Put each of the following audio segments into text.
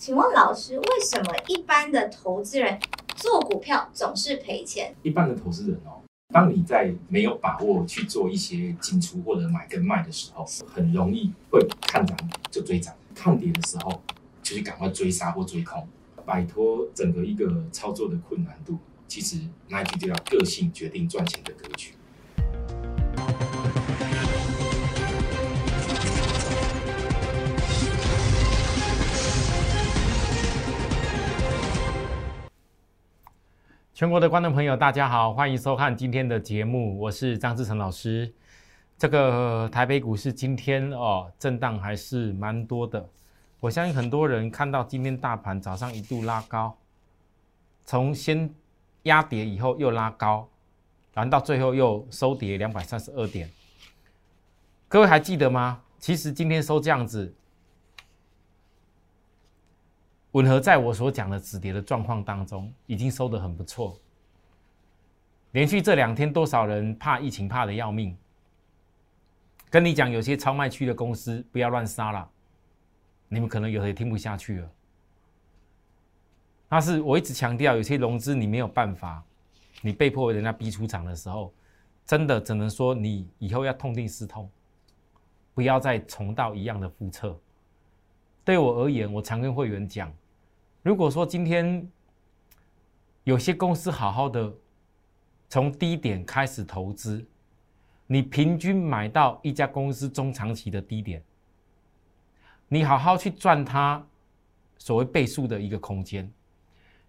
请问老师，为什么一般的投资人做股票总是赔钱？一般的投资人哦，当你在没有把握去做一些进出或者买跟卖的时候，很容易会看涨就追涨，看跌的时候就去赶快追杀或追空，摆脱整个一个操作的困难度。其实那一句就叫个性决定赚钱的格局。全国的观众朋友，大家好，欢迎收看今天的节目，我是张志成老师。这个台北股市今天哦，震荡还是蛮多的。我相信很多人看到今天大盘早上一度拉高，从先压跌以后又拉高，然后到最后又收跌两百三十二点。各位还记得吗？其实今天收这样子。吻合在我所讲的止跌的状况当中，已经收得很不错。连续这两天，多少人怕疫情怕的要命？跟你讲，有些超卖区的公司不要乱杀了，你们可能有的也听不下去了。但是我一直强调，有些融资你没有办法，你被迫人家逼出场的时候，真的只能说你以后要痛定思痛，不要再重蹈一样的覆辙。对我而言，我常跟会员讲。如果说今天有些公司好好的从低点开始投资，你平均买到一家公司中长期的低点，你好好去赚它所谓倍数的一个空间，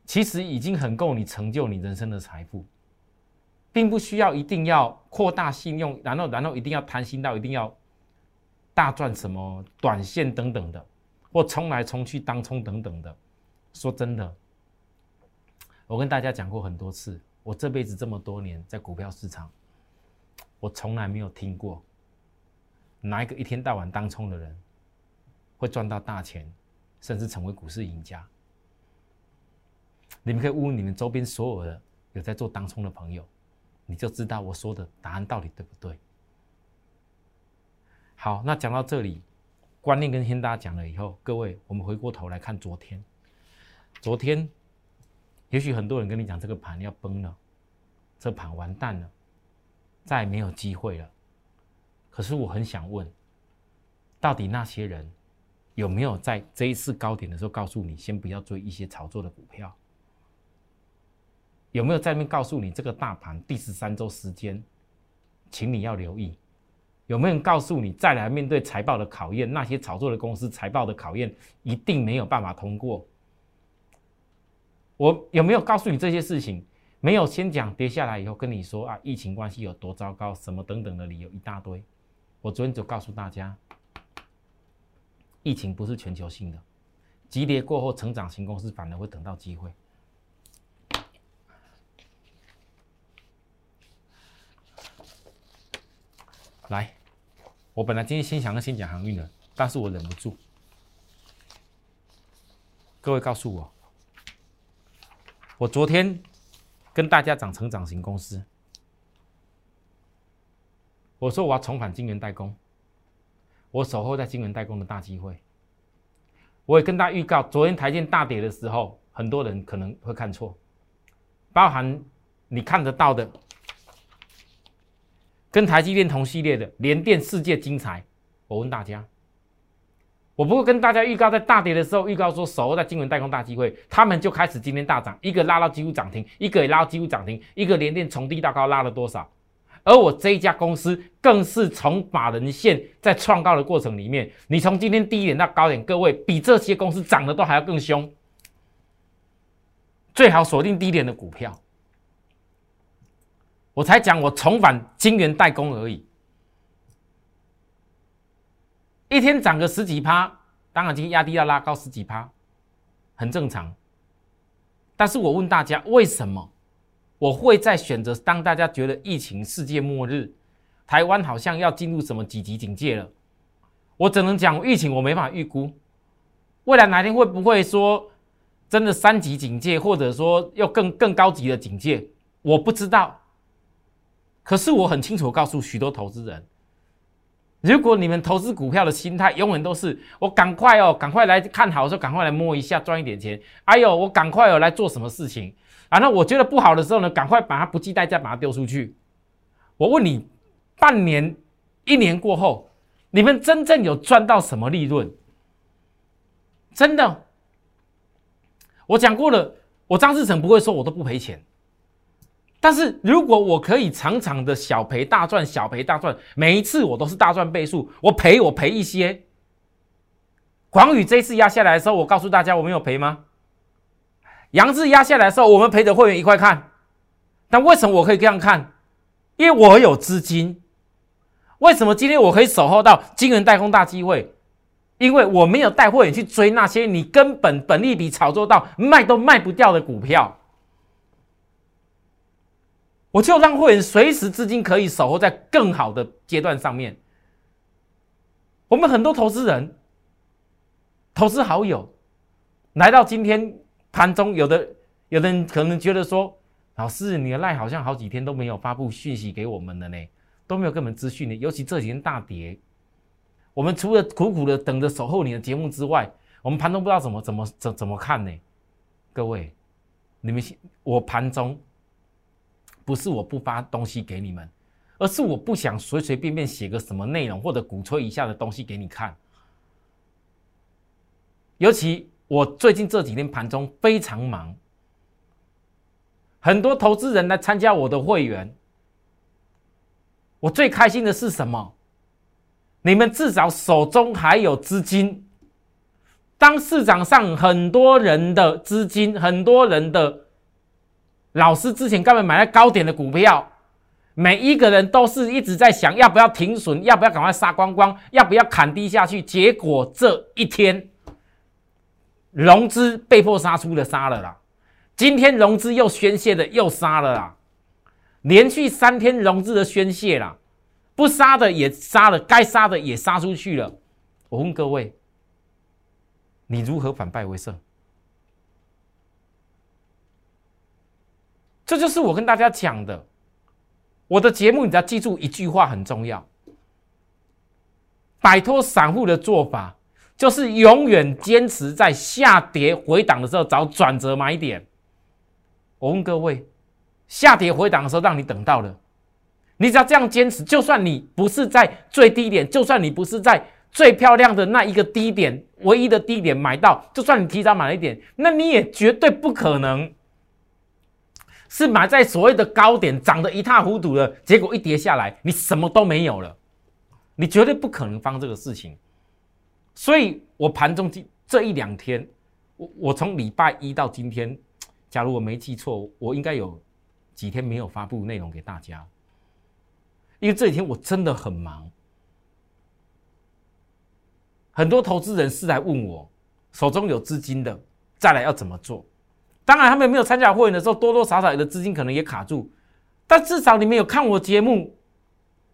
其实已经很够你成就你人生的财富，并不需要一定要扩大信用，然后然后一定要贪心到一定要大赚什么短线等等的，或冲来冲去当冲等等的。说真的，我跟大家讲过很多次，我这辈子这么多年在股票市场，我从来没有听过哪一个一天到晚当冲的人会赚到大钱，甚至成为股市赢家。你们可以问问你们周边所有的有在做当冲的朋友，你就知道我说的答案到底对不对。好，那讲到这里，观念跟先大家讲了以后，各位，我们回过头来看昨天。昨天，也许很多人跟你讲这个盘要崩了，这盘完蛋了，再没有机会了。可是我很想问，到底那些人有没有在这一次高点的时候告诉你，先不要追一些炒作的股票？有没有在面告诉你，这个大盘第十三周时间，请你要留意？有没有人告诉你，再来面对财报的考验，那些炒作的公司财报的考验一定没有办法通过？我有没有告诉你这些事情？没有，先讲跌下来以后跟你说啊，疫情关系有多糟糕，什么等等的理由一大堆。我昨天就告诉大家，疫情不是全球性的，急跌过后，成长型公司反而会等到机会。来，我本来今天先想要先讲航运的，但是我忍不住。各位告诉我。我昨天跟大家讲成长型公司，我说我要重返晶圆代工，我守候在晶圆代工的大机会。我也跟大家预告，昨天台建大跌的时候，很多人可能会看错，包含你看得到的，跟台积电同系列的联电世界精彩。我问大家。我不会跟大家预告，在大跌的时候预告说，守候在金圆代工大机会，他们就开始今天大涨，一个拉到几乎涨停，一个也拉到几乎涨停，一个连电从低到高拉了多少？而我这一家公司更是从法人线在创高的过程里面，你从今天低点到高点，各位比这些公司涨的都还要更凶，最好锁定低点的股票。我才讲我重返金元代工而已。一天涨个十几趴，当然今天压低要拉高十几趴，很正常。但是我问大家，为什么我会在选择？当大家觉得疫情世界末日，台湾好像要进入什么几级警戒了，我只能讲疫情我没法预估，未来哪天会不会说真的三级警戒，或者说要更更高级的警戒，我不知道。可是我很清楚告诉许多投资人。如果你们投资股票的心态永远都是我赶快哦，赶快来看好的时候赶快来摸一下赚一点钱，哎呦，我赶快哦来做什么事情啊？那我觉得不好的时候呢，赶快把它不计代价把它丢出去。我问你，半年、一年过后，你们真正有赚到什么利润？真的，我讲过了，我张志成不会说我都不赔钱。但是如果我可以常常的小赔大赚，小赔大赚，每一次我都是大赚倍数，我赔我赔一些。广宇这次压下来的时候，我告诉大家我没有赔吗？杨志压下来的时候，我们陪着会员一块看。但为什么我可以这样看？因为我有资金。为什么今天我可以守候到金元代工大机会？因为我没有带会员去追那些你根本本利比炒作到卖都卖不掉的股票。我就让会员随时资金可以守候在更好的阶段上面。我们很多投资人、投资好友来到今天盘中，有的有的人可能觉得说：“老师，你的赖好像好几天都没有发布讯息给我们了呢，都没有给我们资讯呢。尤其这几天大跌，我们除了苦苦的等着守候你的节目之外，我们盘中不知道怎么怎么怎怎么看呢？各位，你们我盘中。”不是我不发东西给你们，而是我不想随随便便写个什么内容或者鼓吹一下的东西给你看。尤其我最近这几天盘中非常忙，很多投资人来参加我的会员。我最开心的是什么？你们至少手中还有资金。当市场上很多人的资金，很多人的。老师之前根本买了高点的股票，每一个人都是一直在想要不要停损，要不要赶快杀光光，要不要砍低下去。结果这一天融资被迫杀出的杀了啦，今天融资又宣泄的又杀了啦，连续三天融资的宣泄啦，不杀的也杀了，该杀的也杀出去了。我问各位，你如何反败为胜？这就是我跟大家讲的，我的节目，你只要记住一句话很重要：摆脱散户的做法，就是永远坚持在下跌回档的时候找转折买点。我问各位，下跌回档的时候让你等到了，你只要这样坚持，就算你不是在最低点，就算你不是在最漂亮的那一个低点，唯一的低点买到，就算你提早买了一点，那你也绝对不可能。是买在所谓的高点，涨得一塌糊涂的，结果一跌下来，你什么都没有了，你绝对不可能放这个事情。所以我盘中这这一两天，我我从礼拜一到今天，假如我没记错，我应该有几天没有发布内容给大家，因为这几天我真的很忙，很多投资人是来问我，手中有资金的，再来要怎么做。当然，他们没有参加会员的时候，多多少少的资金可能也卡住，但至少你们有看我节目。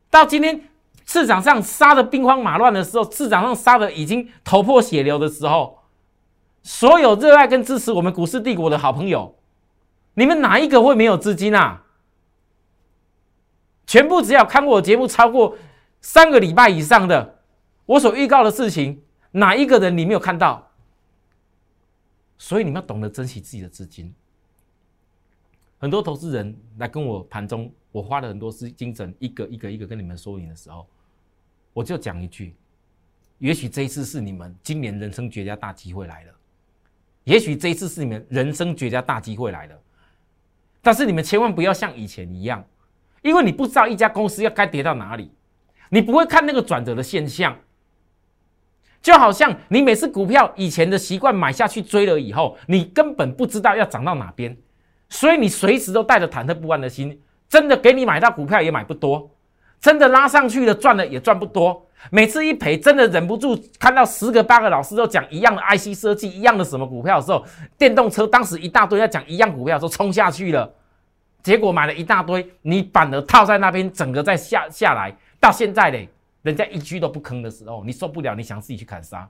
到今天市场上杀的兵荒马乱的时候，市场上杀的已经头破血流的时候，所有热爱跟支持我们股市帝国的好朋友，你们哪一个会没有资金啊？全部只要看过我节目超过三个礼拜以上的，我所预告的事情，哪一个人你没有看到？所以你们要懂得珍惜自己的资金。很多投资人来跟我盘中，我花了很多时精神，一个一个一个跟你们说明的时候，我就讲一句：也许这一次是你们今年人生绝佳大机会来了，也许这一次是你们人生绝佳大机会来了。但是你们千万不要像以前一样，因为你不知道一家公司要该跌到哪里，你不会看那个转折的现象。就好像你每次股票以前的习惯买下去追了以后，你根本不知道要涨到哪边，所以你随时都带着忐忑不安的心。真的给你买到股票也买不多，真的拉上去了赚了也赚不多。每次一赔，真的忍不住看到十个八个老师都讲一样的 IC 设计，一样的什么股票的时候，电动车当时一大堆要讲一样股票，说冲下去了，结果买了一大堆，你反而套在那边，整个再下下来，到现在嘞。人家一句都不吭的时候，你受不了，你想自己去砍杀。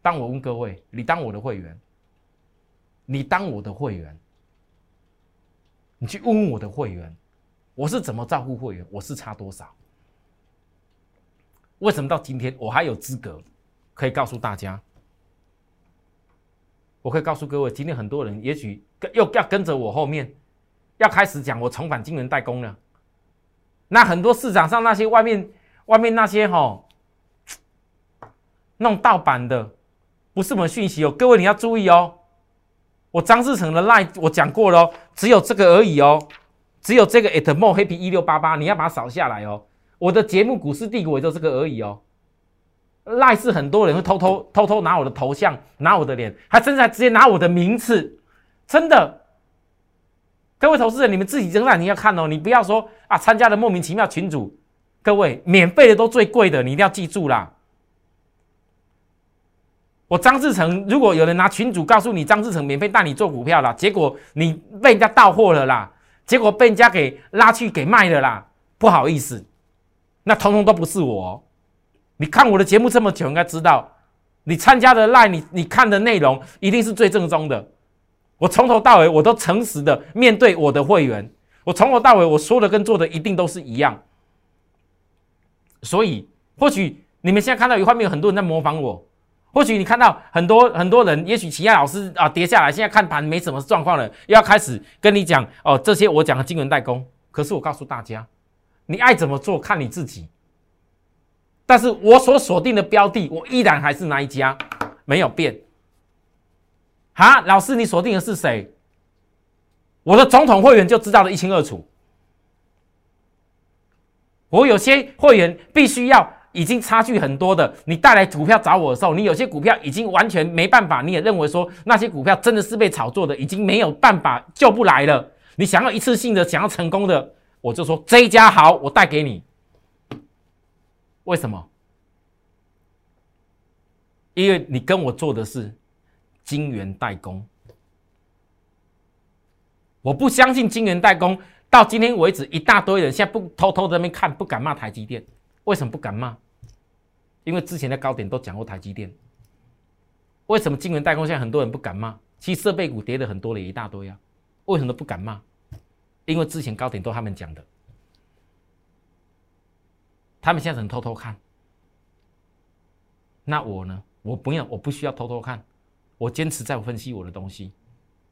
当我问各位，你当我的会员，你当我的会员，你去问问我的会员，我是怎么照顾会员，我是差多少？为什么到今天我还有资格可以告诉大家？我可以告诉各位，今天很多人也许又要跟着我后面，要开始讲我重返金融代工了。那很多市场上那些外面外面那些哈，弄盗版的，不是我们讯息哦，各位你要注意哦。我张志成的 line 我讲过了，只有这个而已哦，只有这个 at more happy 一六八八，你要把它扫下来哦。我的节目股市帝国也就这个而已哦。赖是很多人会偷偷偷偷拿我的头像，拿我的脸，还甚至还直接拿我的名次，真的。各位投资人，你们自己仍然你要看哦，你不要说啊，参加了莫名其妙群主，各位免费的都最贵的，你一定要记住啦。我张志成，如果有人拿群主告诉你张志成免费带你做股票了，结果你被人家到货了啦，结果被人家给拉去给卖了啦，不好意思，那通通都不是我。你看我的节目这么久，应该知道，你参加的赖，你你看的内容一定是最正宗的。我从头到尾我都诚实的面对我的会员，我从头到尾我说的跟做的一定都是一样。所以或许你们现在看到有画面有很多人在模仿我，或许你看到很多很多人，也许其他老师啊跌下来，现在看盘没什么状况了，又要开始跟你讲哦这些我讲的金融代工。可是我告诉大家，你爱怎么做看你自己。但是我所锁定的标的，我依然还是那一家，没有变。哈，老师，你锁定的是谁？我的总统会员就知道的一清二楚。我有些会员必须要已经差距很多的，你带来股票找我的时候，你有些股票已经完全没办法，你也认为说那些股票真的是被炒作的，已经没有办法救不来了。你想要一次性的，想要成功的，我就说这一家好，我带给你。为什么？因为你跟我做的是金元代工，我不相信金元代工到今天为止，一大堆人现在不偷偷在那边看，不敢骂台积电。为什么不敢骂？因为之前的高点都讲过台积电。为什么晶圆代工现在很多人不敢骂？其实设备股跌的很多了，一大堆啊。为什么不敢骂？因为之前高点都他们讲的。他们现在只能偷偷看，那我呢？我不要，我不需要偷偷看，我坚持在分析我的东西。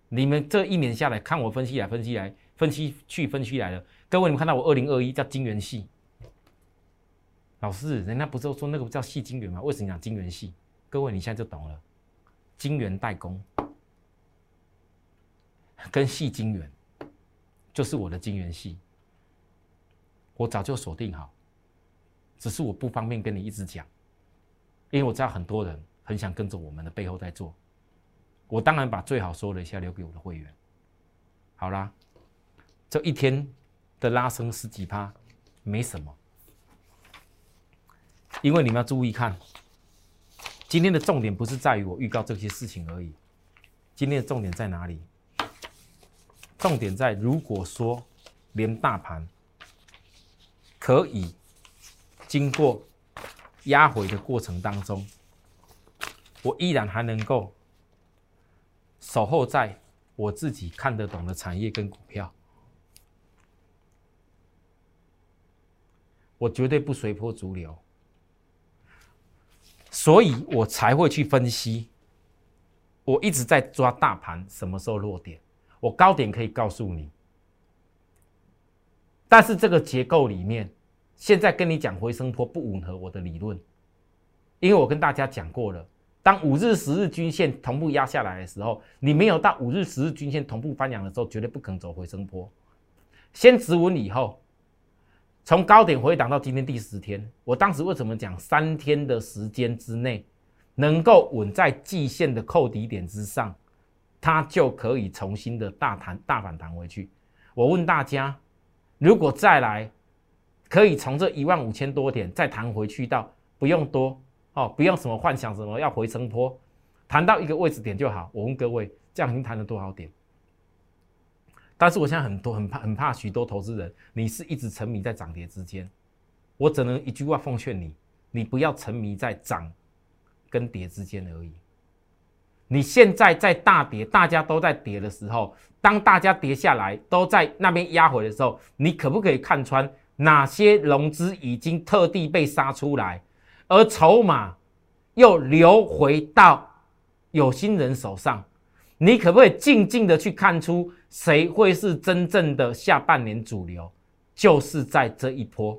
你们这一年下来看我分析来分析来分析去分析来了，各位你们看到我二零二一叫金元系，老师，人家不是说那个叫细金元吗？为什么讲金元系？各位你现在就懂了，金元代工跟细金元就是我的金元系，我早就锁定好。只是我不方便跟你一直讲，因为我知道很多人很想跟着我们的背后在做。我当然把最好说的一下留给我的会员。好啦，这一天的拉升十几趴没什么，因为你们要注意看，今天的重点不是在于我预告这些事情而已。今天的重点在哪里？重点在如果说连大盘可以。经过压回的过程当中，我依然还能够守候在我自己看得懂的产业跟股票，我绝对不随波逐流，所以我才会去分析。我一直在抓大盘什么时候落点，我高点可以告诉你，但是这个结构里面。现在跟你讲回升坡不吻合我的理论，因为我跟大家讲过了，当五日、十日均线同步压下来的时候，你没有到五日、十日均线同步翻扬的时候，绝对不可能走回升坡。先止稳以后，从高点回档到今天第十天，我当时为什么讲三天的时间之内能够稳在季线的扣底点之上，它就可以重新的大弹大反弹回去。我问大家，如果再来？可以从这一万五千多点再弹回去到不用多哦，不用什么幻想什么要回升坡，弹到一个位置点就好。我问各位，这样已经弹了多少点？但是我现在很多很怕很怕许多投资人，你是一直沉迷在涨跌之间。我只能一句话奉劝你，你不要沉迷在涨跟跌之间而已。你现在在大跌，大家都在跌的时候，当大家跌下来都在那边压回的时候，你可不可以看穿？哪些融资已经特地被杀出来？而筹码又流回到有心人手上，你可不可以静静的去看出谁会是真正的下半年主流？就是在这一波。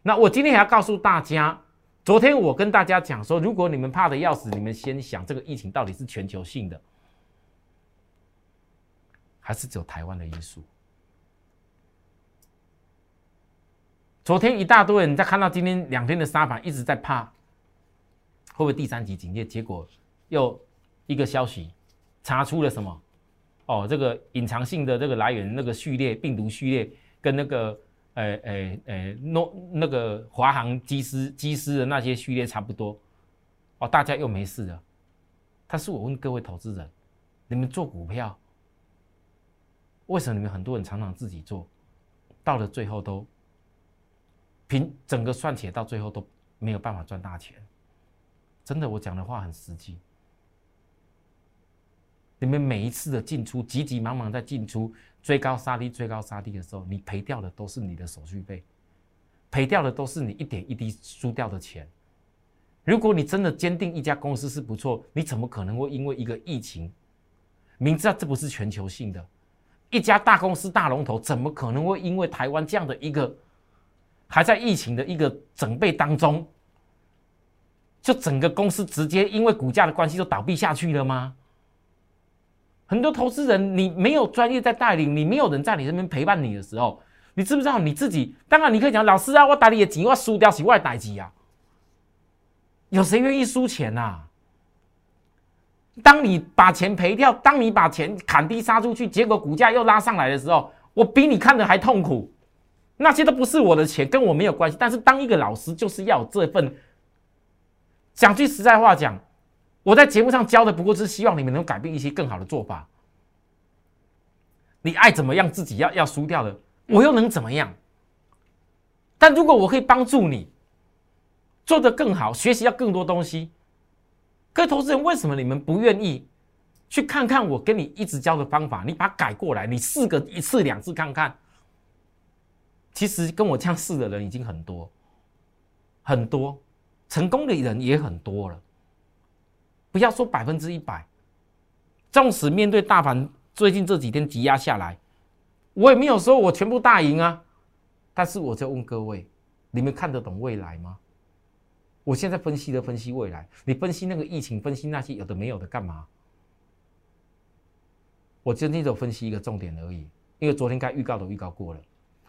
那我今天还要告诉大家，昨天我跟大家讲说，如果你们怕的要死，你们先想这个疫情到底是全球性的，还是只有台湾的因素？昨天一大堆人在看到今天两天的沙盘，一直在怕会不会第三级警戒，结果又一个消息查出了什么？哦，这个隐藏性的这个来源，那个序列病毒序列跟那个。诶诶诶，诺那个华航机师机师的那些序列差不多哦，大家又没事了。但是我问各位投资人，你们做股票，为什么你们很多人常常自己做，到了最后都凭整个算起来，到最后都没有办法赚大钱？真的，我讲的话很实际。你们每一次的进出，急急忙忙在进出。追高杀低，追高杀低的时候，你赔掉的都是你的手续费，赔掉的都是你一点一滴输掉的钱。如果你真的坚定一家公司是不错，你怎么可能会因为一个疫情，明知道这不是全球性的，一家大公司大龙头，怎么可能会因为台湾这样的一个还在疫情的一个准备当中，就整个公司直接因为股价的关系就倒闭下去了吗？很多投资人，你没有专业在带领，你没有人在你身边陪伴你的时候，你知不知道你自己？当然，你可以讲老师啊，我打你的钱，我输掉是我的代志啊。有谁愿意输钱呐？当你把钱赔掉，当你把钱砍低杀出去，结果股价又拉上来的时候，我比你看的还痛苦。那些都不是我的钱，跟我没有关系。但是当一个老师，就是要有这份。讲句实在话讲。我在节目上教的不过是希望你们能改变一些更好的做法。你爱怎么样，自己要要输掉的，我又能怎么样？但如果我可以帮助你做得更好，学习到更多东西，各位投资人，为什么你们不愿意去看看我跟你一直教的方法？你把它改过来，你试个一次两次看看。其实跟我这样试的人已经很多，很多成功的人也很多了。不要说百分之一百，纵使面对大盘最近这几天挤压下来，我也没有说我全部大赢啊。但是我在问各位，你们看得懂未来吗？我现在分析的分析未来，你分析那个疫情，分析那些有的没有的干嘛？我今天只分析一个重点而已，因为昨天该预告都预告过了，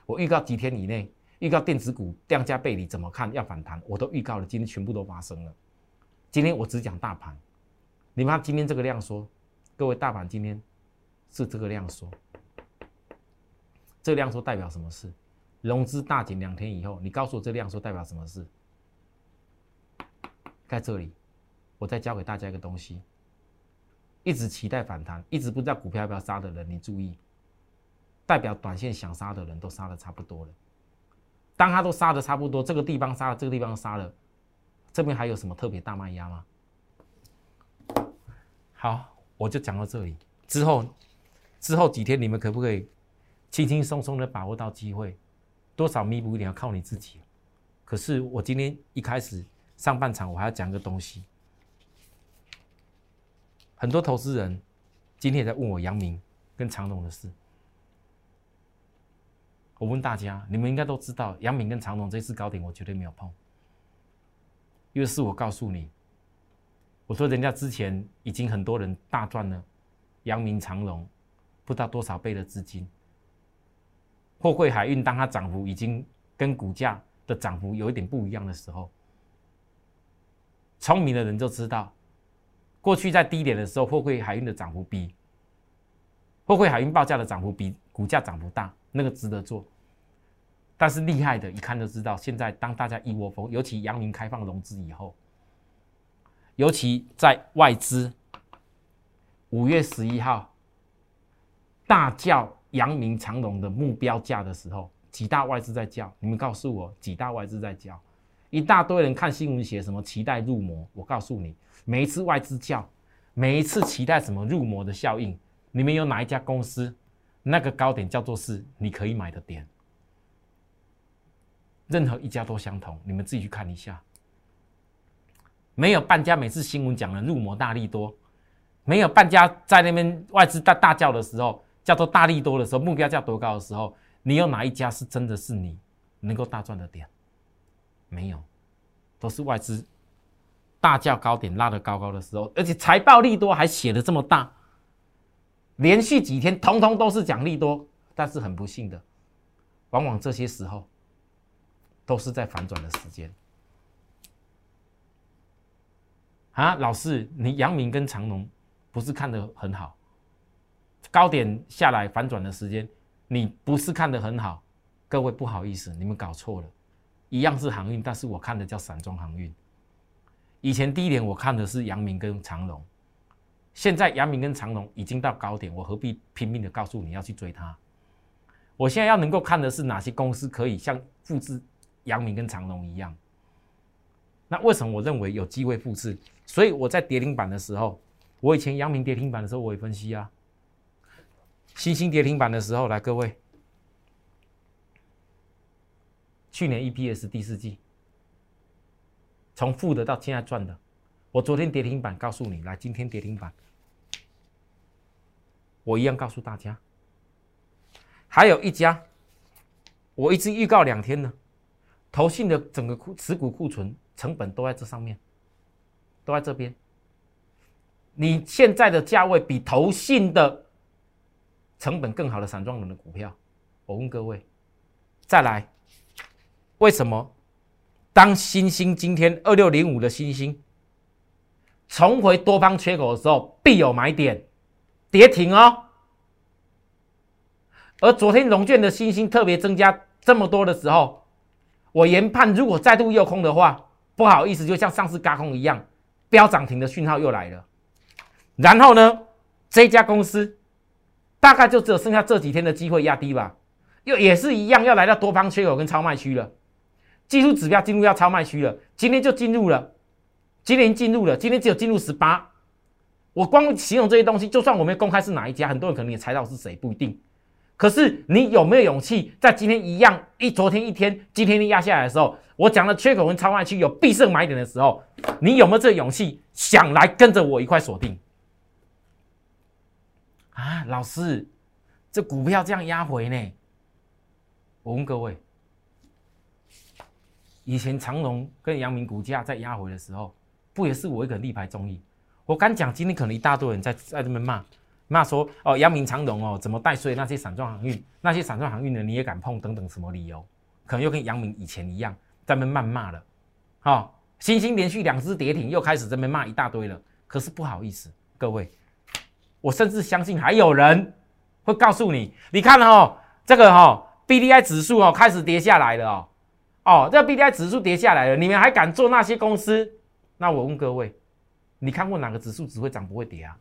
我预告几天以内，预告电子股量价背离怎么看要反弹，我都预告了，今天全部都发生了。今天我只讲大盘。你们看今天这个量缩，各位大盘今天是这个量缩，这个量缩代表什么事？融资大减两天以后，你告诉我这量缩代表什么事？在这里，我再教给大家一个东西：一直期待反弹，一直不知道股票要不要杀的人，你注意，代表短线想杀的人都杀的差不多了。当他都杀的差不多，这个地方杀了，这个地方杀了，这边还有什么特别大卖压吗？好，我就讲到这里。之后，之后几天你们可不可以轻轻松松的把握到机会？多少弥补一点要靠你自己。可是我今天一开始上半场我还要讲个东西。很多投资人今天也在问我杨明跟长隆的事。我问大家，你们应该都知道，杨明跟长隆这次高点我绝对没有碰，因为是我告诉你。我说，人家之前已经很多人大赚了，阳明长隆不知道多少倍的资金。货柜海运当它涨幅已经跟股价的涨幅有一点不一样的时候，聪明的人就知道，过去在低点的时候，货柜海运的涨幅比货柜海运报价的涨幅比股价涨幅大，那个值得做。但是厉害的，一看就知道，现在当大家一窝蜂，尤其阳明开放融资以后。尤其在外资五月十一号大叫阳明长隆的目标价的时候，几大外资在叫。你们告诉我，几大外资在叫？一大堆人看新闻写什么期待入魔？我告诉你，每一次外资叫，每一次期待什么入魔的效应？你们有哪一家公司那个高点叫做是你可以买的点？任何一家都相同，你们自己去看一下。没有半家每次新闻讲的入魔大利多，没有半家在那边外资大大叫的时候，叫做大利多的时候，目标价多高的时候，你有哪一家是真的是你能够大赚的点？没有，都是外资大叫高点拉得高高的时候，而且财报利多还写的这么大，连续几天通通都是讲利多，但是很不幸的，往往这些时候都是在反转的时间。啊，老师，你阳明跟长隆不是看得很好，高点下来反转的时间，你不是看得很好，各位不好意思，你们搞错了。一样是航运，但是我看的叫散装航运。以前低点我看的是阳明跟长隆，现在阳明跟长隆已经到高点，我何必拼命的告诉你要去追它？我现在要能够看的是哪些公司可以像复制阳明跟长隆一样。那为什么我认为有机会复制？所以我在跌停板的时候，我以前阳明跌停板的时候我也分析啊。新兴跌停板的时候，来各位。去年 EPS 第四季。从负的到现在赚的，我昨天跌停板告诉你，来今天跌停板，我一样告诉大家，还有一家，我一直预告两天呢，投信的整个库持股库存成本都在这上面，都在这边，你现在的价位比投信的成本更好的散装轮的股票，我问各位，再来。为什么？当新兴今天二六零五的新兴重回多方缺口的时候，必有买点，跌停哦。而昨天龙卷的新兴特别增加这么多的时候，我研判如果再度诱空的话，不好意思，就像上次嘎空一样，飙涨停的讯号又来了。然后呢，这家公司大概就只有剩下这几天的机会压低吧，又也是一样要来到多方缺口跟超卖区了。技术指标进入要超卖区了，今天就进入了，今天进入了，今天只有进入十八。我光形容这些东西，就算我没公开是哪一家，很多人可能也猜到是谁，不一定。可是你有没有勇气在今天一样一昨天一天，今天一压下来的时候，我讲了缺口跟超卖区有必胜买点的时候，你有没有这勇气想来跟着我一块锁定？啊，老师，这股票这样压回呢？我问各位。以前长隆跟阳明股价在压回的时候，不也是我一个力排众议？我敢讲，今天可能一大堆人在在这边骂骂说哦，阳明长荣哦，怎么带衰那些散装航运，那些散装航运的你也敢碰？等等什么理由？可能又跟阳明以前一样在那边谩骂了。好，星星连续两只跌停，又开始这边骂一大堆了。可是不好意思，各位，我甚至相信还有人会告诉你，你看哦，这个哈 B D I 指数哦开始跌下来了哦。哦，这 B D I 指数跌下来了，你们还敢做那些公司？那我问各位，你看过哪个指数只会涨不会跌啊？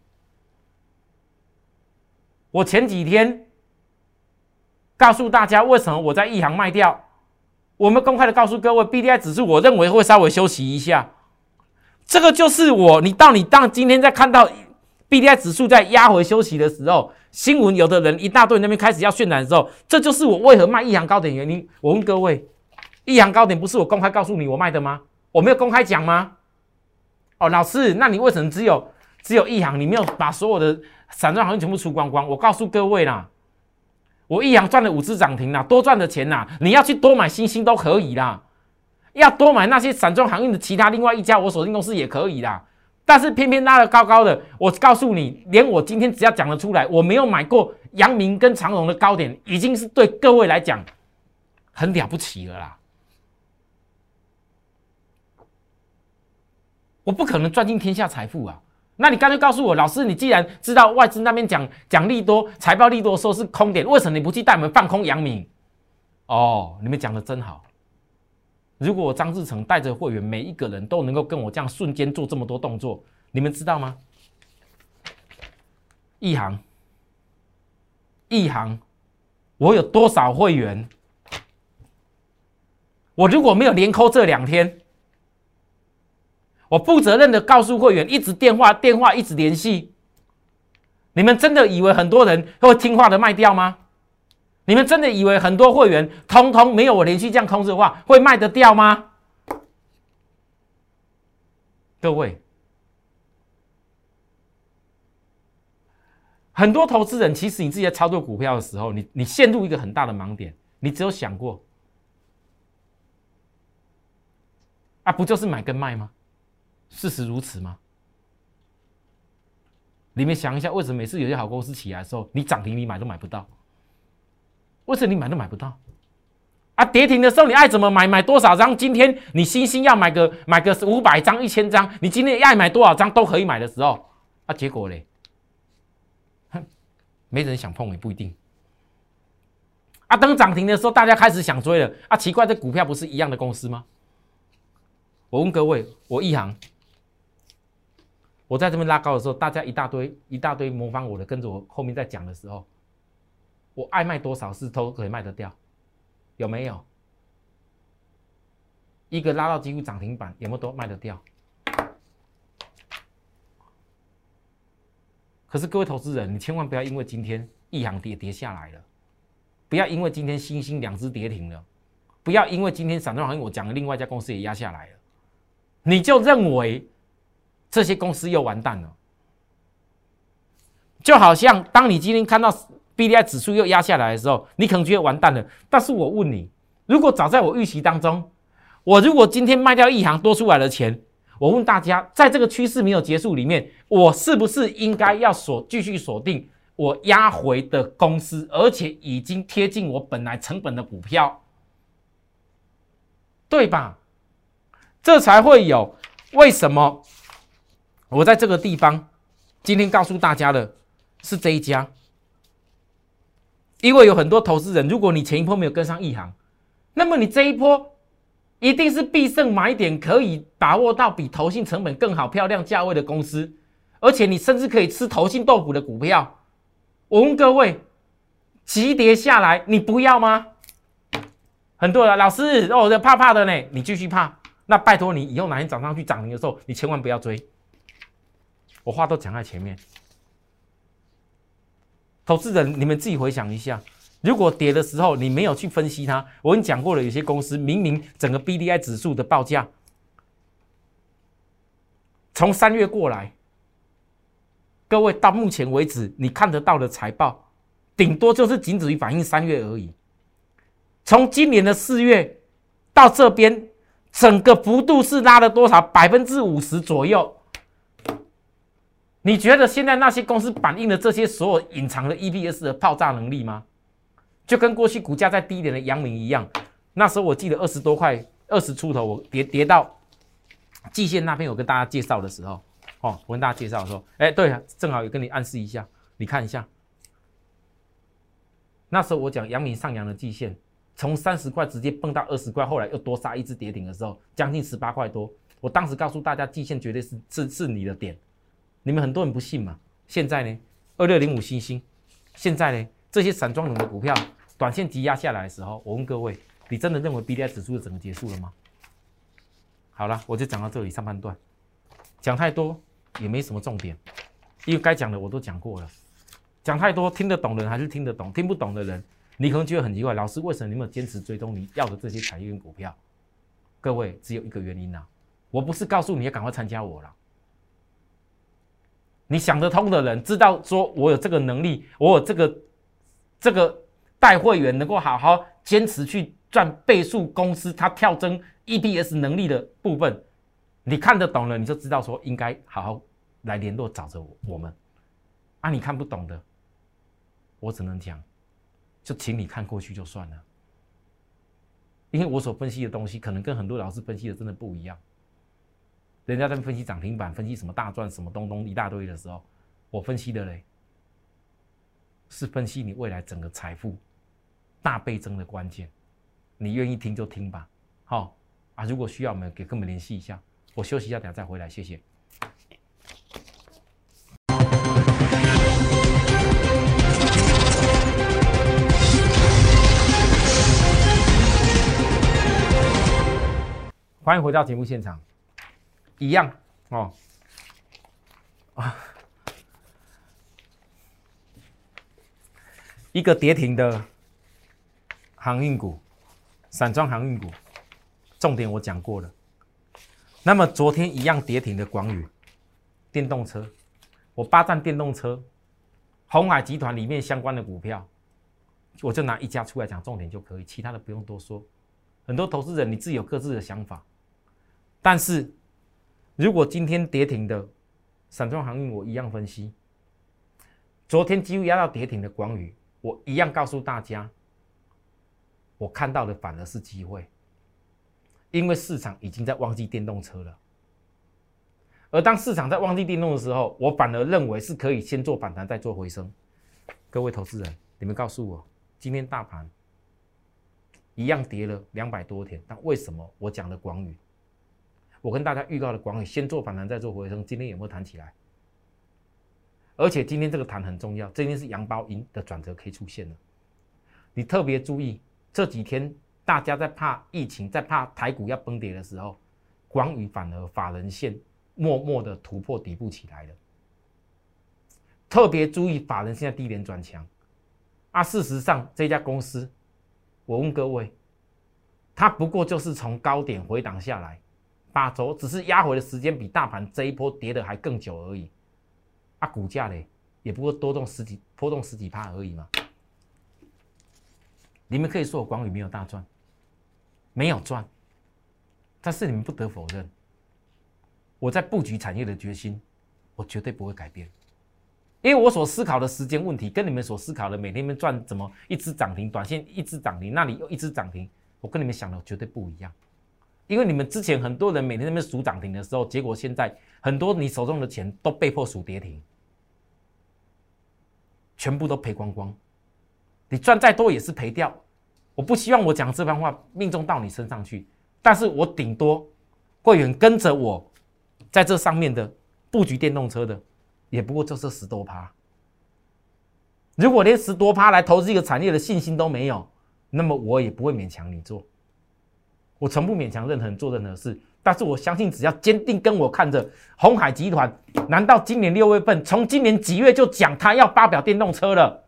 我前几天告诉大家，为什么我在一行卖掉？我们公开的告诉各位，B D I 指数我认为会稍微休息一下。这个就是我，你到你当今天在看到 B D I 指数在压回休息的时候，新闻有的人一大堆那边开始要渲染的时候，这就是我为何卖一行高点原因。我问各位。一阳高点不是我公开告诉你我卖的吗？我没有公开讲吗？哦，老师，那你为什么只有只有一行，你没有把所有的散装行业全部出光光？我告诉各位啦，我一阳赚了五只涨停啦，多赚的钱呐，你要去多买新兴都可以啦，要多买那些散装行业的其他另外一家我锁定公司也可以啦。但是偏偏拉的高高的，我告诉你，连我今天只要讲得出来，我没有买过阳明跟长荣的高点，已经是对各位来讲很了不起了啦。我不可能赚尽天下财富啊！那你干脆告诉我，老师，你既然知道外资那边讲讲利多、财报利多说是空点，为什么你不去带我们放空阳明？哦，你们讲的真好。如果张志成带着会员，每一个人都能够跟我这样瞬间做这么多动作，你们知道吗？一行，一行，我有多少会员？我如果没有连扣这两天。我负责任的告诉会员，一直电话电话一直联系。你们真的以为很多人会听话的卖掉吗？你们真的以为很多会员通通没有我连续这样控制的话，会卖得掉吗？各位，很多投资人其实你自己在操作股票的时候，你你陷入一个很大的盲点，你只有想过，啊，不就是买跟卖吗？事实如此吗？你们想一下，为什么每次有些好公司起来的时候，你涨停你买都买不到？为什么你买都买不到？啊，跌停的时候你爱怎么买买多少张？今天你星星要买个买个五百张一千张，你今天爱买多少张都可以买的时候，啊，结果嘞，哼，没人想碰也不一定。啊，等涨停的时候，大家开始想追了。啊，奇怪，这股票不是一样的公司吗？我问各位，我一行，我在这边拉高的时候，大家一大堆一大堆模仿我的，跟着我后面在讲的时候，我爱卖多少是都可以卖得掉。有没有一个拉到几乎涨停板？有没有都卖得掉？可是各位投资人，你千万不要因为今天一行跌跌下来了，不要因为今天星星两只跌停了，不要因为今天散装行业我讲的另外一家公司也压下来了，你就认为这些公司又完蛋了？就好像当你今天看到。B D I 指数又压下来的时候，你可能觉得完蛋了。但是我问你，如果早在我预期当中，我如果今天卖掉一行多出来的钱，我问大家，在这个趋势没有结束里面，我是不是应该要锁继续锁定我压回的公司，而且已经贴近我本来成本的股票，对吧？这才会有为什么我在这个地方今天告诉大家的是这一家。因为有很多投资人，如果你前一波没有跟上一行，那么你这一波一定是必胜买点，可以把握到比投信成本更好、漂亮价位的公司，而且你甚至可以吃投信豆腐的股票。我问各位，急跌下来你不要吗？很多人老师哦，怕怕的呢，你继续怕，那拜托你以后哪天涨上去涨停的时候，你千万不要追。我话都讲在前面。投资人，你们自己回想一下，如果跌的时候你没有去分析它，我跟你讲过了，有些公司明明整个 B D I 指数的报价从三月过来，各位到目前为止你看得到的财报，顶多就是仅止于反映三月而已。从今年的四月到这边，整个幅度是拉了多少？百分之五十左右。你觉得现在那些公司反映的这些所有隐藏的 EPS 的爆炸能力吗？就跟过去股价在低点的阳明一样，那时候我记得二十多块、二十出头，我跌跌到季线那边，我跟大家介绍的时候，哦，我跟大家介绍说，哎，对啊，正好也跟你暗示一下，你看一下，那时候我讲阳明上扬的季线，从三十块直接蹦到二十块，后来又多杀一只跌停的时候，将近十八块多，我当时告诉大家，季线绝对是是是你的点。你们很多人不信嘛？现在呢，二六零五星星，现在呢，这些散装轮的股票短线急压下来的时候，我问各位，你真的认为 B D I 指数整个结束了吗？好了，我就讲到这里上半段，讲太多也没什么重点，因为该讲的我都讲过了。讲太多听得懂的人还是听得懂，听不懂的人，你可能觉得很奇怪，老师为什么你没有坚持追踪你要的这些产业跟股票？各位只有一个原因呐，我不是告诉你要赶快参加我了。你想得通的人，知道说我有这个能力，我有这个这个带会员能够好好坚持去赚倍数公司，它跳增 EPS 能力的部分，你看得懂了，你就知道说应该好好来联络找着我们。啊，你看不懂的，我只能讲，就请你看过去就算了，因为我所分析的东西可能跟很多老师分析的真的不一样。人家在分析涨停板，分析什么大赚什么东东一大堆的时候，我分析的嘞，是分析你未来整个财富大倍增的关键。你愿意听就听吧，好啊。如果需要，我们给跟我们联系一下。我休息一下，等下再回来，谢谢。欢迎回到节目现场。一样哦，啊，一个跌停的航运股，散装航运股，重点我讲过了。那么昨天一样跌停的广宇电动车，我霸占电动车，红海集团里面相关的股票，我就拿一家出来讲重点就可以，其他的不用多说。很多投资人你自己有各自的想法，但是如果今天跌停的散装航运，我一样分析。昨天几乎压到跌停的广宇，我一样告诉大家，我看到的反而是机会，因为市场已经在忘记电动车了。而当市场在忘记电动的时候，我反而认为是可以先做反弹，再做回升。各位投资人，你们告诉我，今天大盘一样跌了两百多天，但为什么我讲的广宇，我跟大家预告的广宇先做反弹，再做回升，今天有没有弹起来？而且今天这个弹很重要，今天是阳包阴的转折可以出现了。你特别注意这几天大家在怕疫情，在怕台股要崩跌的时候，广宇反而法人线默默的突破底部起来了。特别注意法人现在低点转强啊！事实上这家公司，我问各位，它不过就是从高点回档下来，把轴只是压回的时间比大盘这一波跌的还更久而已。啊，股价嘞也不过多动十几，波动十几趴而已嘛。你们可以说我广宇没有大赚，没有赚，但是你们不得否认，我在布局产业的决心，我绝对不会改变。因为我所思考的时间问题，跟你们所思考的每天们赚怎么一只涨停，短线一只涨停，那里又一只涨停，我跟你们想的绝对不一样。因为你们之前很多人每天在那边数涨停的时候，结果现在很多你手中的钱都被迫数跌停，全部都赔光光。你赚再多也是赔掉。我不希望我讲这番话命中到你身上去，但是我顶多会员跟着我在这上面的布局电动车的，也不过就这十多趴。如果连十多趴来投资一个产业的信心都没有，那么我也不会勉强你做。我从不勉强任何人做任何事，但是我相信，只要坚定跟我看着红海集团，难道今年六月份，从今年几月就讲他要发表电动车了？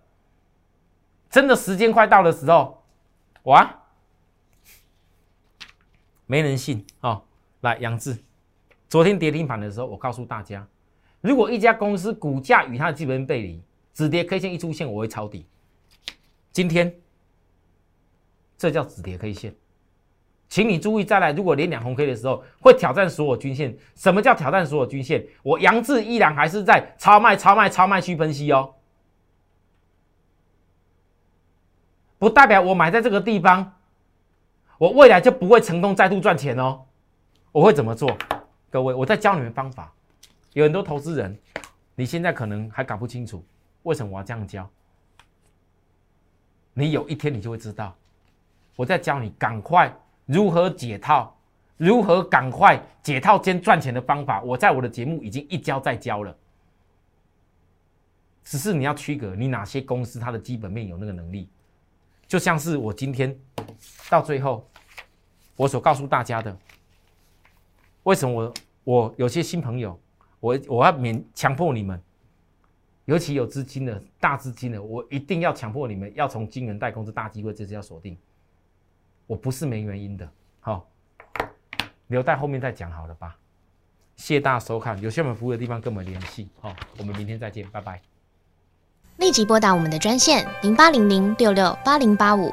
真的时间快到的时候，哇，没人信哦。来，杨志，昨天跌停板的时候，我告诉大家，如果一家公司股价与它的基本面背离，止跌 K 线一出现，我会抄底。今天，这叫止跌 K 线。请你注意，再来，如果连两红 K 的时候，会挑战所有均线。什么叫挑战所有均线？我杨志依然还是在超卖、超卖、超卖区分析哦，不代表我买在这个地方，我未来就不会成功再度赚钱哦。我会怎么做？各位，我在教你们方法。有很多投资人，你现在可能还搞不清楚为什么我要这样教。你有一天你就会知道，我在教你，赶快。如何解套？如何赶快解套兼赚钱的方法？我在我的节目已经一教再教了。只是你要区隔，你哪些公司它的基本面有那个能力？就像是我今天到最后，我所告诉大家的，为什么我我有些新朋友，我我要勉强迫你们，尤其有资金的大资金的，我一定要强迫你们要从金元代工这大机会，这是要锁定。我不是没原因的，好，留待后面再讲好了吧。谢谢大家收看，有需要我们服务的地方跟我们联系，好，我们明天再见，拜拜。立即拨打我们的专线零八零零六六八零八五